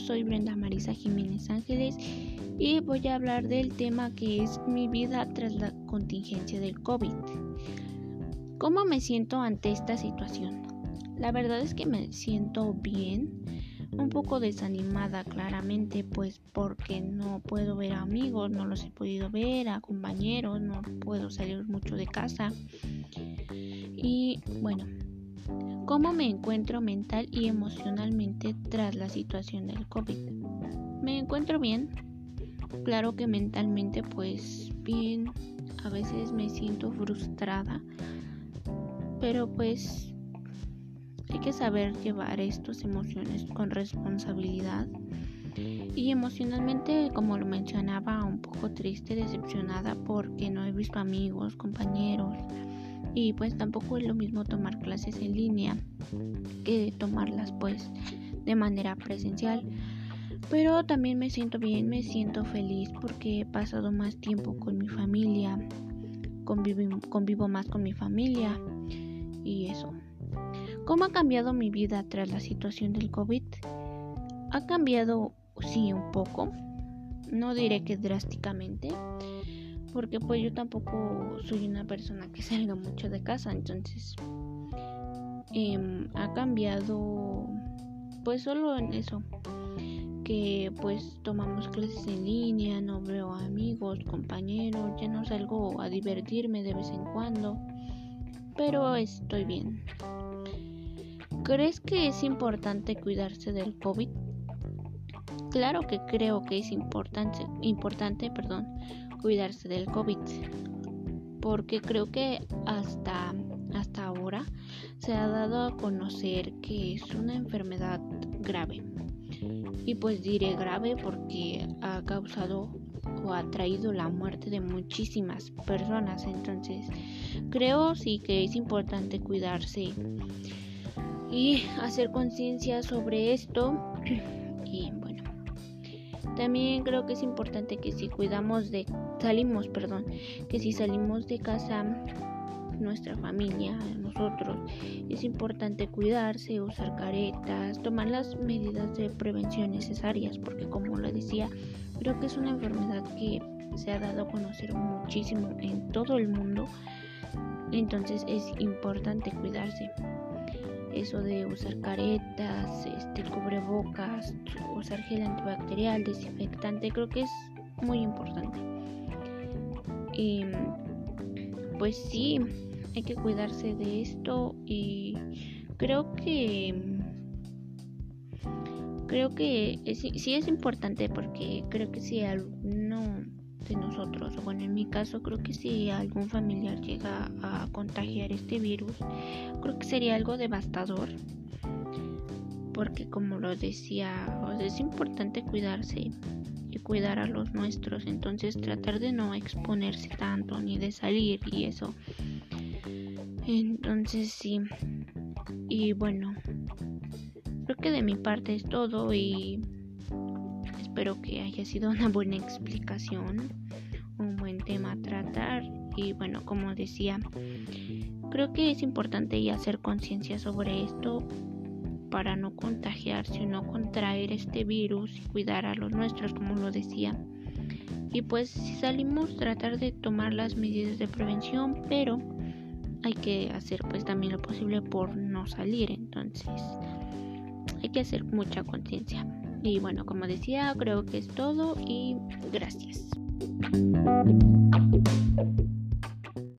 soy Brenda Marisa Jiménez Ángeles y voy a hablar del tema que es mi vida tras la contingencia del COVID. ¿Cómo me siento ante esta situación? La verdad es que me siento bien, un poco desanimada claramente, pues porque no puedo ver a amigos, no los he podido ver, a compañeros, no puedo salir mucho de casa. Y bueno, ¿cómo me encuentro mental y emocionalmente tras la situación del COVID? Me encuentro bien, claro que mentalmente pues bien, a veces me siento frustrada, pero pues hay que saber llevar estas emociones con responsabilidad. Y emocionalmente, como lo mencionaba, un poco triste, decepcionada porque no he visto amigos, compañeros. Y pues tampoco es lo mismo tomar clases en línea que tomarlas pues de manera presencial. Pero también me siento bien, me siento feliz porque he pasado más tiempo con mi familia, convivo, convivo más con mi familia y eso. ¿Cómo ha cambiado mi vida tras la situación del COVID? Ha cambiado, sí, un poco. No diré que drásticamente, porque pues yo tampoco soy una persona que salga mucho de casa, entonces em, ha cambiado pues solo en eso que pues tomamos clases en línea, no veo amigos, compañeros, ya no salgo a divertirme de vez en cuando, pero estoy bien. ¿Crees que es importante cuidarse del COVID? Claro que creo que es importante, importante perdón, cuidarse del COVID, porque creo que hasta, hasta ahora se ha dado a conocer que es una enfermedad grave. Y pues diré grave porque ha causado o ha traído la muerte de muchísimas personas. Entonces, creo sí que es importante cuidarse y hacer conciencia sobre esto. También creo que es importante que si cuidamos de, salimos, perdón, que si salimos de casa, nuestra familia, nosotros, es importante cuidarse, usar caretas, tomar las medidas de prevención necesarias, porque como lo decía, creo que es una enfermedad que se ha dado a conocer muchísimo en todo el mundo. Entonces es importante cuidarse eso de usar caretas, este, cubrebocas, usar gel antibacterial, desinfectante, creo que es muy importante. Y pues sí, hay que cuidarse de esto y creo que creo que sí es importante porque creo que si no de nosotros, bueno, en mi caso creo que si algún familiar llega a contagiar este virus, creo que sería algo devastador, porque como lo decía, es importante cuidarse y cuidar a los nuestros, entonces tratar de no exponerse tanto ni de salir y eso. Entonces sí, y bueno, creo que de mi parte es todo y espero que haya sido una buena explicación, un buen tema a tratar y bueno, como decía, creo que es importante ya hacer conciencia sobre esto para no contagiarse o no contraer este virus y cuidar a los nuestros, como lo decía. Y pues si salimos tratar de tomar las medidas de prevención, pero hay que hacer pues también lo posible por no salir, entonces hay que hacer mucha conciencia. Y bueno, como decía, creo que es todo y gracias.